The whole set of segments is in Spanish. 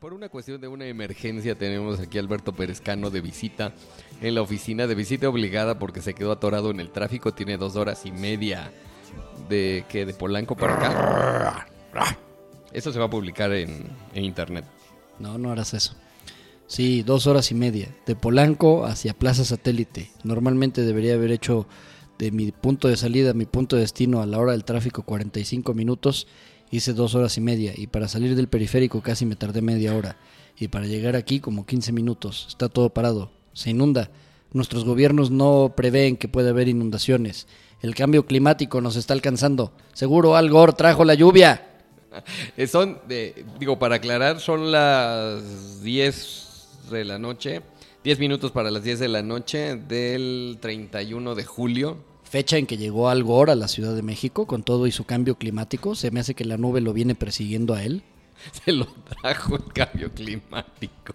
Por una cuestión de una emergencia tenemos aquí a Alberto Perezcano de visita en la oficina, de visita obligada porque se quedó atorado en el tráfico, tiene dos horas y media de que de Polanco para acá. Eso se va a publicar en, en internet. No, no harás eso. Sí, dos horas y media. De Polanco hacia Plaza Satélite. Normalmente debería haber hecho de mi punto de salida a mi punto de destino a la hora del tráfico 45 minutos. Hice dos horas y media. Y para salir del periférico casi me tardé media hora. Y para llegar aquí como 15 minutos. Está todo parado. Se inunda. Nuestros gobiernos no prevén que puede haber inundaciones. El cambio climático nos está alcanzando. Seguro Al Gore trajo la lluvia. Eh, Son, digo, para aclarar, son las 10 de la noche, 10 minutos para las 10 de la noche del 31 de julio. Fecha en que llegó Al Gore a la Ciudad de México con todo y su cambio climático. Se me hace que la nube lo viene persiguiendo a él. Se lo trajo el cambio climático.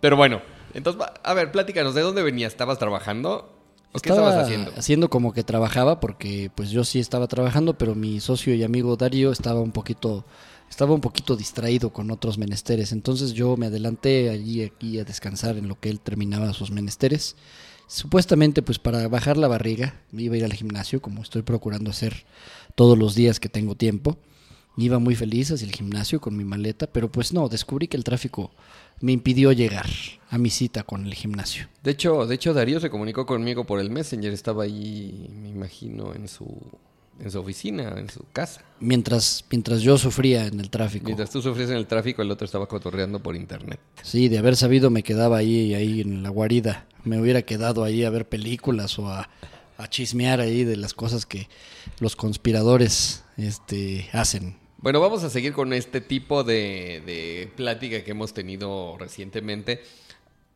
Pero bueno, entonces, va- a ver, pláticanos, ¿de dónde venías? ¿Estabas trabajando? ¿O qué Estaba estabas haciendo? haciendo como que trabajaba porque pues yo sí estaba trabajando, pero mi socio y amigo Darío estaba un poquito estaba un poquito distraído con otros menesteres. Entonces yo me adelanté allí aquí a descansar en lo que él terminaba sus menesteres. Supuestamente pues para bajar la barriga, iba a ir al gimnasio como estoy procurando hacer todos los días que tengo tiempo. Iba muy feliz hacia el gimnasio con mi maleta, pero pues no, descubrí que el tráfico me impidió llegar a mi cita con el gimnasio. De hecho, de hecho, Darío se comunicó conmigo por el Messenger. Estaba ahí, me imagino, en su, en su oficina, en su casa. Mientras, mientras yo sufría en el tráfico. Mientras tú sufrías en el tráfico, el otro estaba cotorreando por internet. Sí, de haber sabido me quedaba ahí, ahí en la guarida. Me hubiera quedado ahí a ver películas o a, a chismear ahí de las cosas que los conspiradores este, hacen. Bueno, vamos a seguir con este tipo de, de plática que hemos tenido recientemente.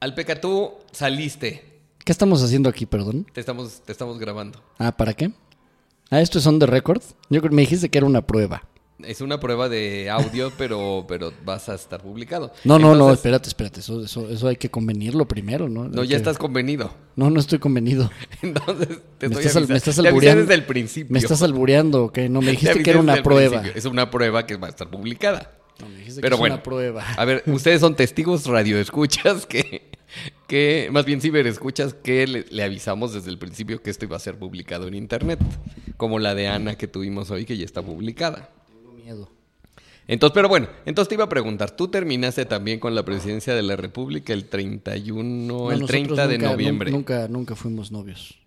Alpeca, tú saliste. ¿Qué estamos haciendo aquí, perdón? Te estamos, te estamos grabando. Ah, ¿para qué? Ah, esto es on the record. Yo me dijiste que era una prueba. Es una prueba de audio, pero, pero vas a estar publicado. No, no, no, espérate, espérate. Eso, eso, eso hay que convenirlo primero, ¿no? No, Hay ya que- estás convenido. No, no estoy convenido. Entonces, te me, estoy estás, al- me estás albureando. desde el principio. Me estás albureando, ¿ok? No, me Te dijiste que era una prueba. principio. Es una prueba que va a estar publicada. No, me dijiste que es bueno, una prueba. a ver, ustedes son testigos radioescuchas que, que más bien ciberescuchas que le, le avisamos desde el principio que esto iba a ser publicado en internet, como la de Ana que tuvimos hoy que ya está publicada. Tengo miedo. Entonces, pero bueno, entonces te iba a preguntar, tú terminaste también con la presidencia de la República el 31, No, el nosotros 30 de noviembre. Nunca, nunca fuimos novios.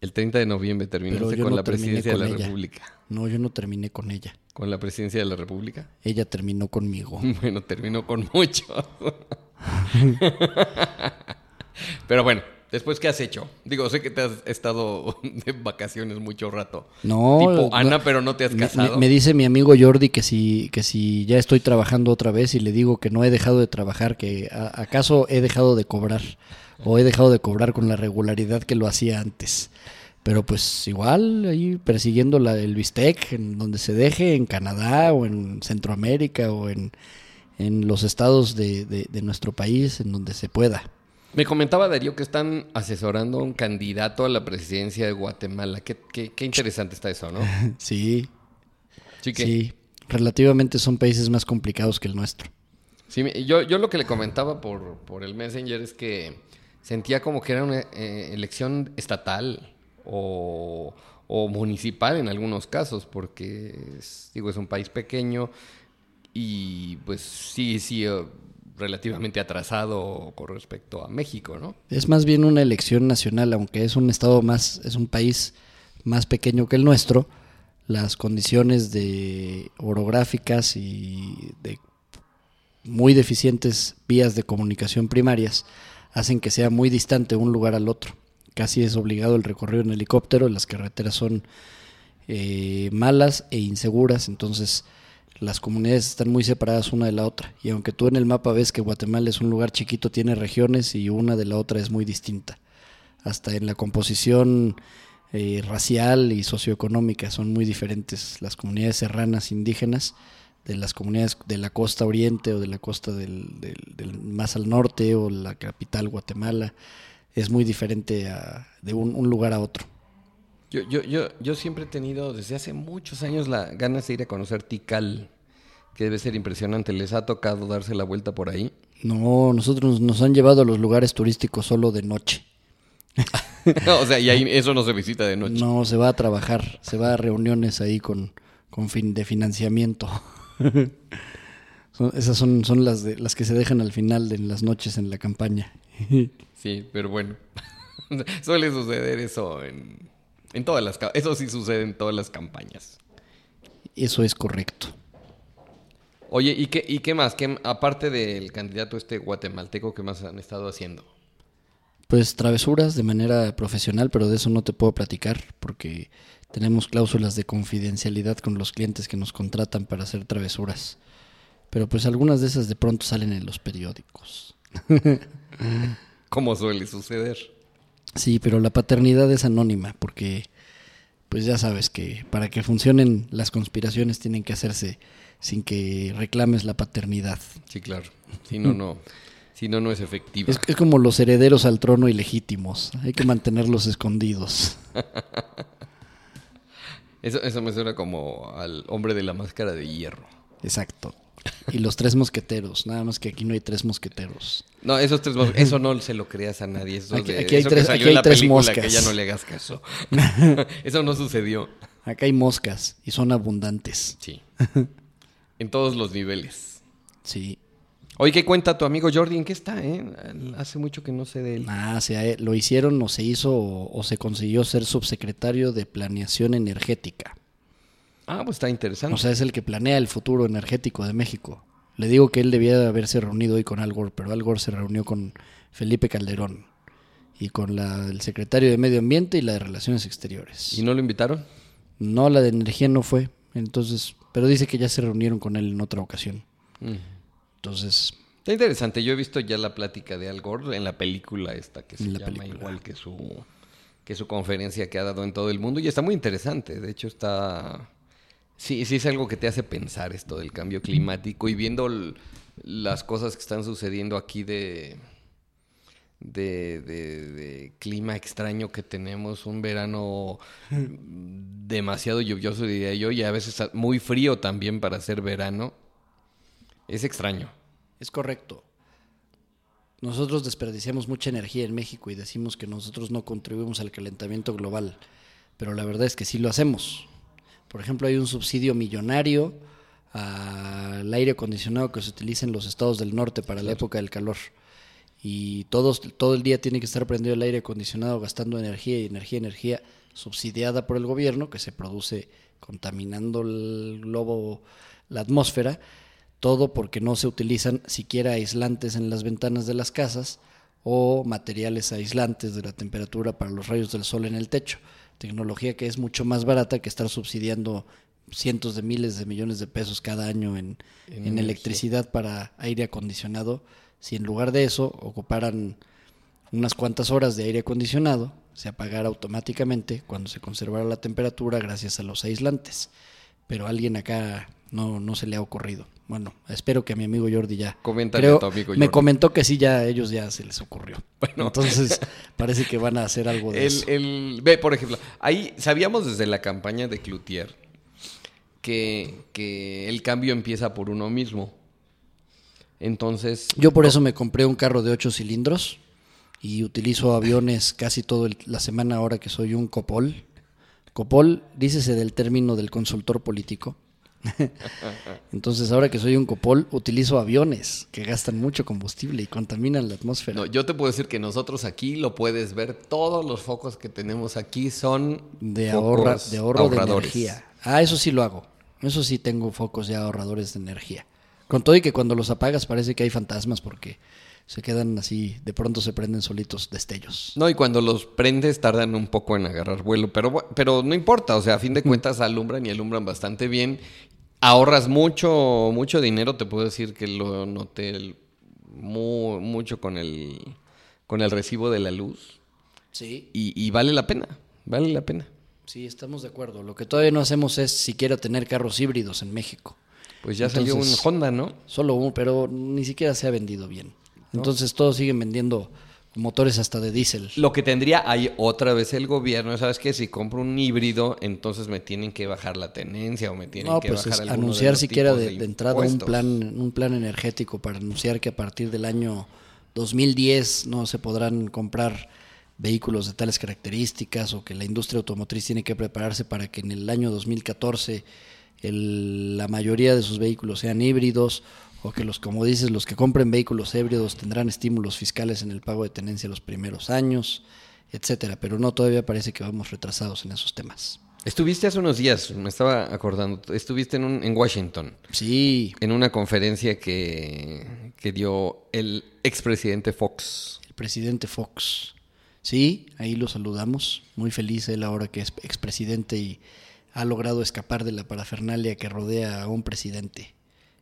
El 30 de noviembre terminaste con no la presidencia de la ella. República. No, yo no terminé con ella. ¿Con la presidencia de la República? Ella terminó conmigo. Bueno, terminó con mucho. Pero bueno, después, ¿qué has hecho? Digo, sé que te has estado de vacaciones mucho rato. No. Tipo Ana, pero no te has casado. Me, me dice mi amigo Jordi que si, que si ya estoy trabajando otra vez y le digo que no he dejado de trabajar, que a- acaso he dejado de cobrar o he dejado de cobrar con la regularidad que lo hacía antes. Pero pues igual ahí persiguiendo la, el bistec en donde se deje, en Canadá o en Centroamérica o en, en los estados de, de- de nuestro país, en donde se pueda. Me comentaba Darío que están asesorando a un candidato a la presidencia de Guatemala. Qué, qué- qué interesante está eso, ¿no? Sí, Sí, que, sí. Relativamente son países más complicados que el nuestro. Sí, yo, yo lo que le comentaba por, por el Messenger es que sentía como que era una eh, elección estatal o, o municipal en algunos casos, porque es, digo, es un país pequeño y pues sí, sí, relativamente atrasado con respecto a México, ¿no? Es más bien una elección nacional, aunque es un estado más, es un país más pequeño que el nuestro. Las condiciones de orográficas y de muy deficientes vías de comunicación primarias hacen que sea muy distante un lugar al otro. Casi es obligado el recorrido en helicóptero, las carreteras son eh, malas e inseguras, entonces las comunidades están muy separadas una de la otra. Y aunque tú en el mapa ves que Guatemala es un lugar chiquito, tiene regiones y una de la otra es muy distinta. Hasta en la composición eh, racial y socioeconómica son muy diferentes las comunidades serranas indígenas de las comunidades de la costa oriente o de la costa del, del- del más al norte o la capital Guatemala. Es muy diferente a- de un- un lugar a otro. Yo, yo, yo, yo siempre he tenido desde hace muchos años la ganas de ir a conocer Tikal. que debe ser impresionante. ¿Les ha tocado darse la vuelta por ahí? No, nosotros nos han llevado a los lugares turísticos solo de noche. o sea, y ahí eso no se visita de noche. No, se va a trabajar, se va a reuniones ahí con, con fin de financiamiento. Son- esas son, son las, de, las que se dejan al final de las noches en la campaña. Sí, pero bueno. Suele suceder eso en, en todas las... Eso sí sucede en todas las campañas. Eso es correcto. Oye, ¿y qué, y qué más? ¿Qué, aparte del candidato este guatemalteco, ¿qué más han estado haciendo? Pues travesuras de manera profesional, pero de eso no te puedo platicar porque tenemos cláusulas de confidencialidad con los clientes que nos contratan para hacer travesuras. Pero pues algunas de esas de pronto salen en los periódicos. Como suele suceder. Sí, pero la paternidad es anónima porque pues ya sabes que para que funcionen las conspiraciones tienen que hacerse sin que reclames la paternidad. Sí, claro. Si no, no. Si no, no es efectiva. Es, es como los herederos al trono ilegítimos, hay que mantenerlos escondidos. Eso, eso me suena como al hombre de la máscara de hierro. Exacto. Y los tres mosqueteros, nada más que aquí no hay tres mosqueteros. No, esos tres eso no se lo creas a nadie. Eso, Aquí- de- aquí hay eso que tres- salió aquí hay tres moscas. que ya no le hagas caso. eso no sucedió. Acá hay moscas y son abundantes. Sí. En todos los niveles. Sí. Oye, ¿qué cuenta tu amigo Jordi? ¿En qué está, eh? Hace mucho que no sé de él. Ah, se, lo hicieron o se hizo o, o se consiguió ser subsecretario de Planeación Energética. Ah, pues está interesante. O sea, es el que planea el futuro energético de México. Le digo que él debía de haberse reunido hoy con Al Gore, pero Al Gore se reunió con Felipe Calderón y con la, el secretario de Medio Ambiente y la de Relaciones Exteriores. ¿Y no lo invitaron? No, la de energía no fue. Entonces, pero dice que ya se reunieron con él en otra ocasión. Mm. Entonces, Está interesante. Yo he visto ya la plática de Al Gore en la película esta que se llama película. igual que su que su conferencia que ha dado en todo el mundo y está muy interesante. De hecho está sí sí es algo que te hace pensar esto del cambio climático y viendo las cosas que están sucediendo aquí de de, de- de clima extraño que tenemos, un verano demasiado lluvioso diría yo y a veces muy frío también para ser verano. Es extraño. es correcto. Nosotros desperdiciamos mucha energía en México y decimos que nosotros no contribuimos al calentamiento global, pero la verdad es que sí lo hacemos. Por ejemplo, hay un subsidio millonario al aire acondicionado que se utiliza en los estados del norte para la época del calor. Y todos, todo el día tiene que estar prendido el aire acondicionado gastando energía y energía, energía subsidiada por el gobierno que se produce contaminando el globo, la atmósfera, todo porque no se utilizan siquiera aislantes en las ventanas de las casas o materiales aislantes de la temperatura para los rayos del sol en el techo. Tecnología que es mucho más barata que estar subsidiando cientos de miles de millones de pesos cada año en, En electricidad para aire acondicionado. Si en lugar de eso ocuparan unas cuantas horas de aire acondicionado, se apagara automáticamente cuando se conservara la temperatura gracias a los aislantes. Pero a alguien acá no, no se le ha ocurrido. Bueno, espero que a mi amigo Jordi ya. Coméntale a tu amigo Me Jordi. comentó que sí, ya a ellos ya se les ocurrió. Bueno. Entonces, parece que van a hacer algo de El, eso. el- ve, por ejemplo, ahí sabíamos desde la campaña de Cloutier que, que el cambio empieza por uno mismo. Entonces, Yo por eso me compré un carro de ocho cilindros y utilizo aviones casi toda la semana ahora que soy un copol. Copol, dícese del término del consultor político. Entonces ahora que soy un copol, utilizo aviones que gastan mucho combustible y contaminan la atmósfera. no, yo te puedo decir que nosotros aquí lo puedes ver, todos los focos que tenemos aquí son de, ahorra, de ahorro de ahorradores. energía. Ah, eso sí lo hago. Eso sí tengo focos ya ahorradores de energía. Con todo y que cuando los apagas parece que hay fantasmas porque se quedan así, de pronto se prenden solitos destellos. No, y cuando los prendes tardan un poco en agarrar vuelo, pero, pero no importa, o sea, a fin de cuentas alumbran y alumbran bastante bien. Ahorras mucho, mucho dinero, te puedo decir que lo noté el- mucho con el, con el recibo de la luz. Sí, Y, y vale la pena, vale la pena. sí, estamos de acuerdo. Lo que todavía no hacemos es siquiera tener carros híbridos en México. Pues ya salió un Honda, ¿no? Solo uno, pero ni siquiera se ha vendido bien. Entonces todos siguen vendiendo motores hasta de diésel. Lo que tendría ahí otra vez el gobierno, ¿sabes qué? Si compro un híbrido, entonces me tienen que bajar la tenencia o me tienen No, que pues bajar es anunciar los siquiera tipos de, de entrada un plan, un plan energético para anunciar que a partir del año 2010 no se podrán comprar vehículos de tales características o que la industria automotriz tiene que prepararse para que en el año 2014 el- la mayoría de sus vehículos sean híbridos o que los, como dices, los que compren vehículos híbridos tendrán estímulos fiscales en el pago de tenencia los primeros años, etcétera. Pero no, todavía parece que vamos retrasados en esos temas. Estuviste hace unos días, me estaba acordando, estuviste en, un- en Washington, Sí, en una conferencia que, que dio el expresidente Fox. el presidente Fox. Sí, ahí lo saludamos. Muy feliz él ahora que es expresidente y ha logrado escapar de la parafernalia que rodea a un presidente,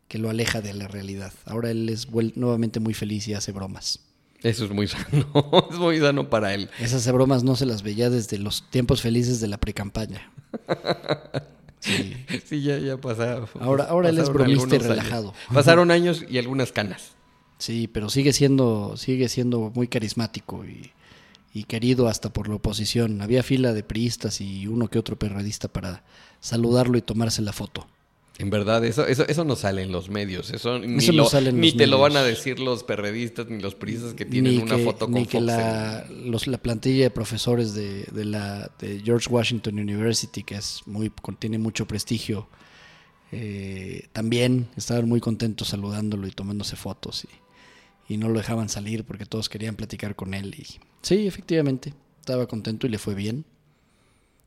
que lo aleja de la realidad. Ahora él es nuevamente muy feliz y hace bromas. Eso es muy sano, es muy sano para él. Esas bromas no se las veía desde los tiempos felices de la precampaña. Sí. Sí, ya, ya pasaron. Ahora- ahora él es bromista y algunos años. relajado. Pasaron años y algunas canas. Sí, pero sigue siendo, sigue siendo muy carismático y, y querido hasta por la oposición. Había fila de priistas y uno que otro periodista para saludarlo y tomarse la foto. En verdad, eso, eso, eso no sale en los medios. Eso ni, Eso no lo- sale en ni los te lo van a decir los periodistas ni los prisas que tienen ni una que, foto con ni que Fox la, los- la plantilla de profesores de, de la de George Washington University, que es muy tiene mucho prestigio, eh, también estaban muy contentos saludándolo y tomándose fotos y, y no lo dejaban salir porque todos querían platicar con él. Y, sí, efectivamente, estaba contento y le fue bien.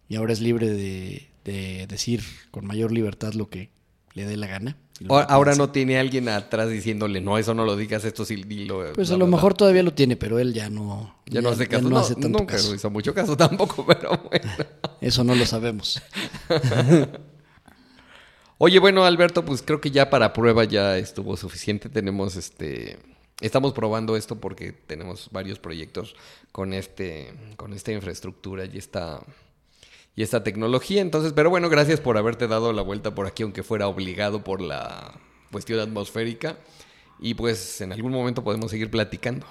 Y ahora es libre de, de decir con mayor libertad lo que le dé la gana. lo Ahora, no tiene alguien atrás diciéndole, no, eso no lo digas, esto sí dilo. Pues a lo bla, bla". mejor todavía lo tiene, pero él ya no, Ya, no hace caso. no No, hace tanto nunca caso. hizo mucho caso tampoco, pero bueno. Eso no lo sabemos. Oye, bueno, Alberto, pues creo que ya para prueba ya estuvo suficiente. Tenemos este. Estamos probando esto porque tenemos varios proyectos con este. con esta infraestructura y esta. Y esta tecnología. Entonces, pero bueno, gracias por haberte dado la vuelta por aquí, aunque fuera obligado por la cuestión atmosférica. Y pues en algún momento podemos seguir platicando.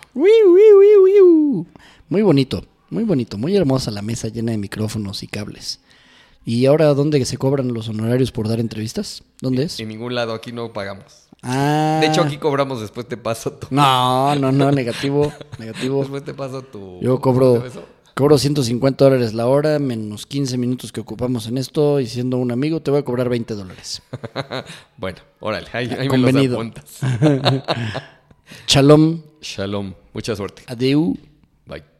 Muy bonito, muy bonito, muy hermosa la mesa llena de micrófonos y cables. ¿Y ahora dónde se cobran los honorarios por dar entrevistas? ¿Dónde es? En ningún lado aquí no pagamos. Ah. De hecho, aquí cobramos, después te paso tu. No, no, no, negativo, negativo. Después te paso tu. Yo ¿cómo se cobro? Cobro 150 dólares la hora, menos 15 minutos que ocupamos en esto, y siendo un amigo te voy a cobrar 20 dólares. bueno, órale, ahí, ahí me los Convenido. apuntas. Shalom, Shalom, mucha suerte. adeu. Bye.